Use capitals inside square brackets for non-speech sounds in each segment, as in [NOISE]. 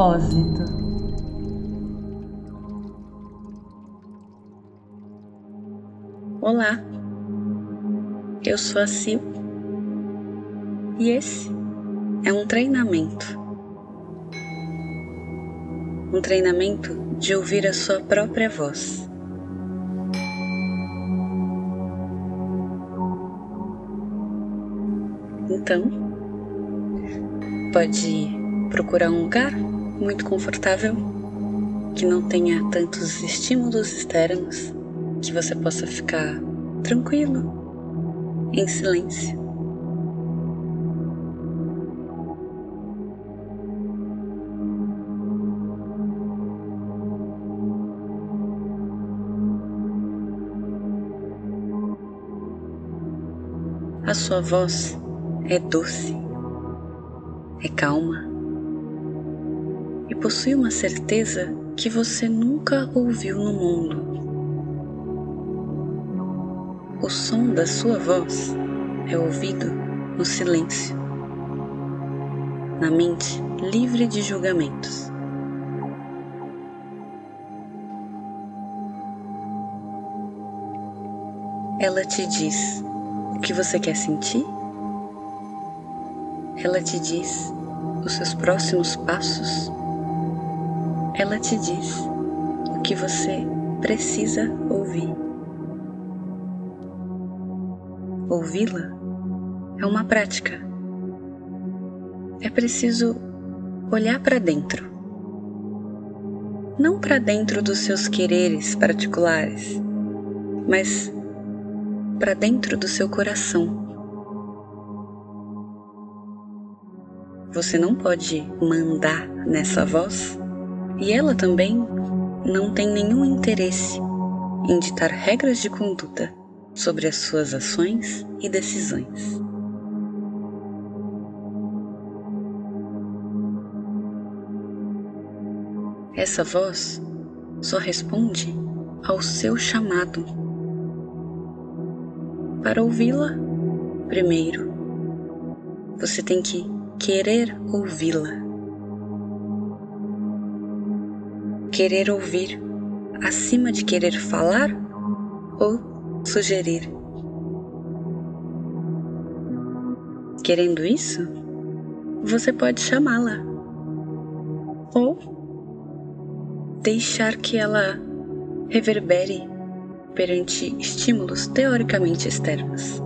propósito. Olá, eu sou a Sil e esse é um treinamento. Um treinamento de ouvir a sua própria voz. Então, pode procurar um lugar muito confortável, que não tenha tantos estímulos externos, que você possa ficar tranquilo, em silêncio. A sua voz é doce, é calma e possui uma certeza que você nunca ouviu no mundo. O som da sua voz é ouvido no silêncio, na mente livre de julgamentos. Ela te diz o que você quer sentir ela te diz os seus próximos passos. Ela te diz o que você precisa ouvir. Ouvi-la é uma prática. É preciso olhar para dentro. Não para dentro dos seus quereres particulares, mas para dentro do seu coração Você não pode mandar nessa voz e ela também não tem nenhum interesse em ditar regras de conduta sobre as suas ações e decisões. Essa voz só responde ao seu chamado. Para ouvi-la, primeiro, você tem que querer ouvi-la. Querer ouvir acima de querer falar ou sugerir. Querendo isso, você pode chamá-la ou deixar que ela reverbere perante estímulos teoricamente externos.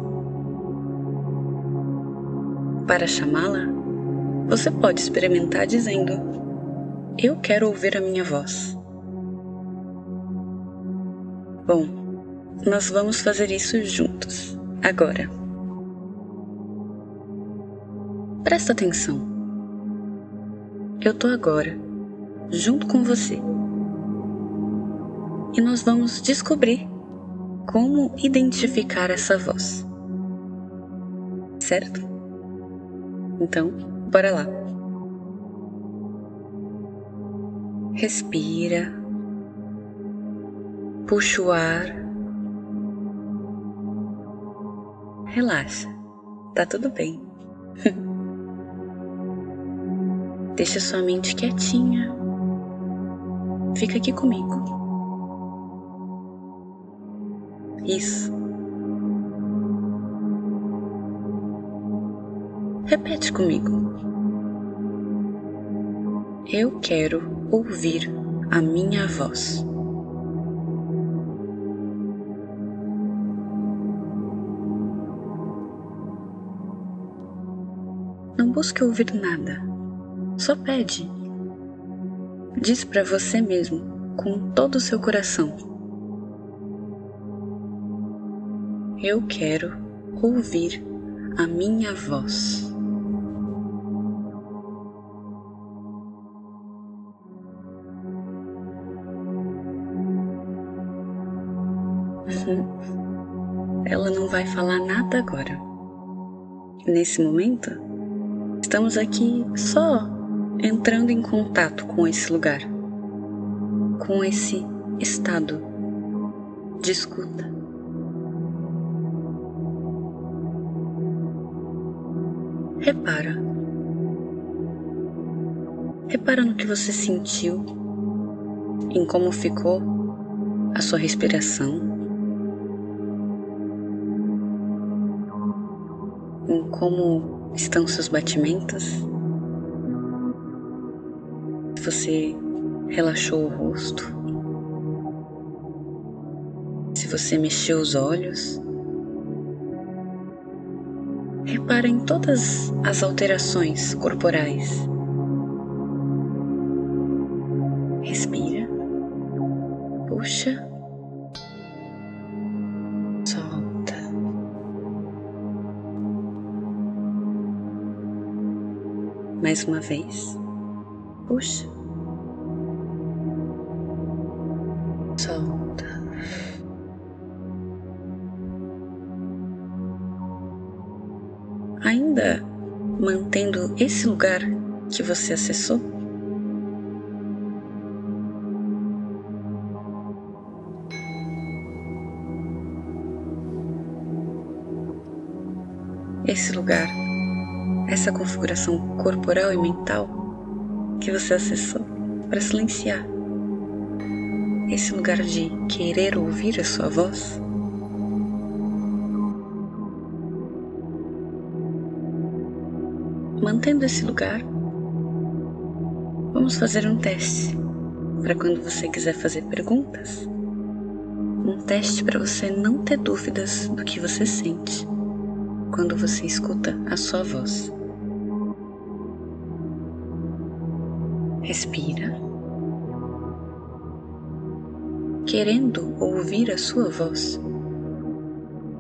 Para chamá-la, você pode experimentar dizendo: Eu quero ouvir a minha voz. Bom, nós vamos fazer isso juntos, agora. Presta atenção. Eu tô agora, junto com você. E nós vamos descobrir como identificar essa voz. Certo? Então, Bora lá. Respira. Puxa o ar. Relaxa. Tá tudo bem. [LAUGHS] Deixa sua mente quietinha. Fica aqui comigo. Isso. Repete comigo. Eu quero ouvir a minha voz. Não busque ouvir nada, só pede. Diz para você mesmo, com todo o seu coração: Eu quero ouvir a minha voz. Ela não vai falar nada agora. Nesse momento, estamos aqui só entrando em contato com esse lugar, com esse estado de escuta. Repara. Repara no que você sentiu, em como ficou a sua respiração, em como estão seus batimentos. Você relaxou o rosto, se você mexeu os olhos. Repara em todas as alterações corporais. Mais uma vez, puxa, solta. Ainda mantendo esse lugar que você acessou? esse lugar, essa configuração corporal e mental que você acessou para silenciar. Esse lugar de querer ouvir a sua voz. Mantendo esse lugar, vamos fazer um teste para quando você quiser fazer perguntas. Um teste para você não ter dúvidas do que você sente quando você escuta a sua voz. Respira. Querendo ouvir a sua voz,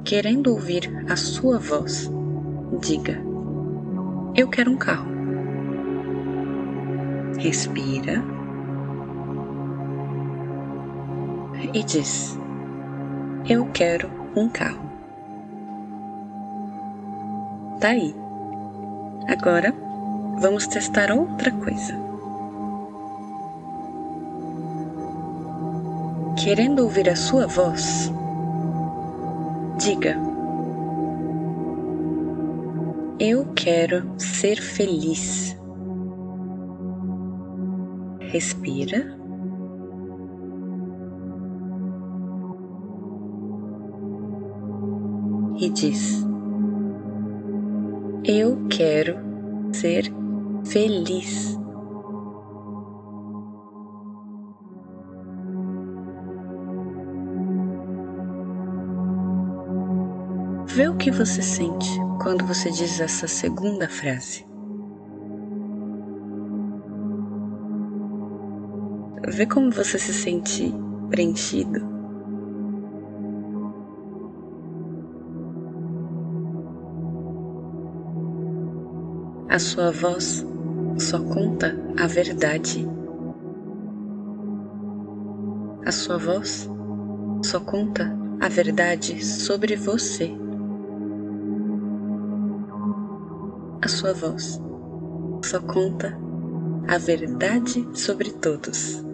querendo ouvir a sua voz, diga: Eu quero um carro. Respira e diz: Eu quero um carro tá aí. Agora vamos testar outra coisa. Querendo ouvir a sua voz, diga: Eu quero ser feliz. Respira. E diz: eu quero ser feliz. Vê o que você sente quando você diz essa segunda frase. Vê como você se sente preenchido A sua voz só conta a verdade. A sua voz só conta a verdade sobre você. A sua voz só conta a verdade sobre todos.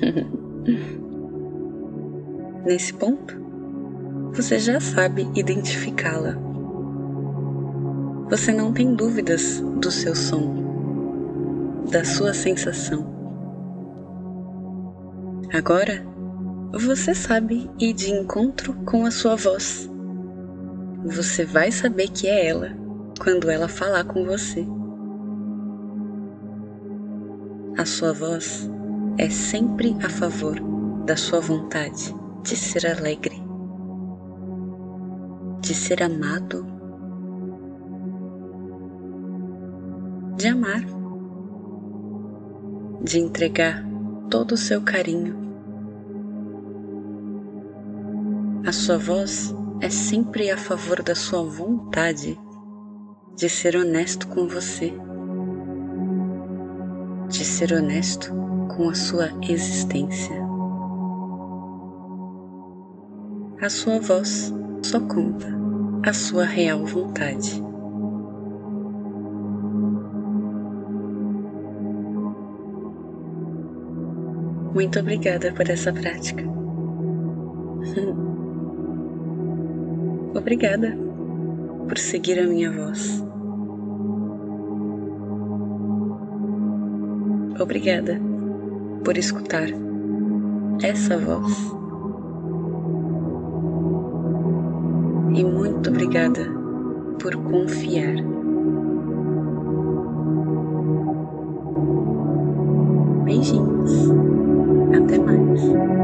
[LAUGHS] Nesse ponto, você já sabe identificá-la. Você não tem dúvidas do seu som, da sua sensação. Agora, você sabe ir de encontro com a sua voz. Você vai saber que é ela quando ela falar com você. A sua voz é sempre a favor da sua vontade de ser alegre de ser amado, de amar, de entregar todo o seu carinho. A sua voz é sempre a favor da sua vontade de ser honesto com você, de ser honesto com a sua existência. A sua voz só conta a sua real vontade. Muito obrigada por essa prática. [LAUGHS] Obrigada por seguir a minha voz. Obrigada por escutar essa voz. E muito obrigada por confiar. Beijinhos. Até mais.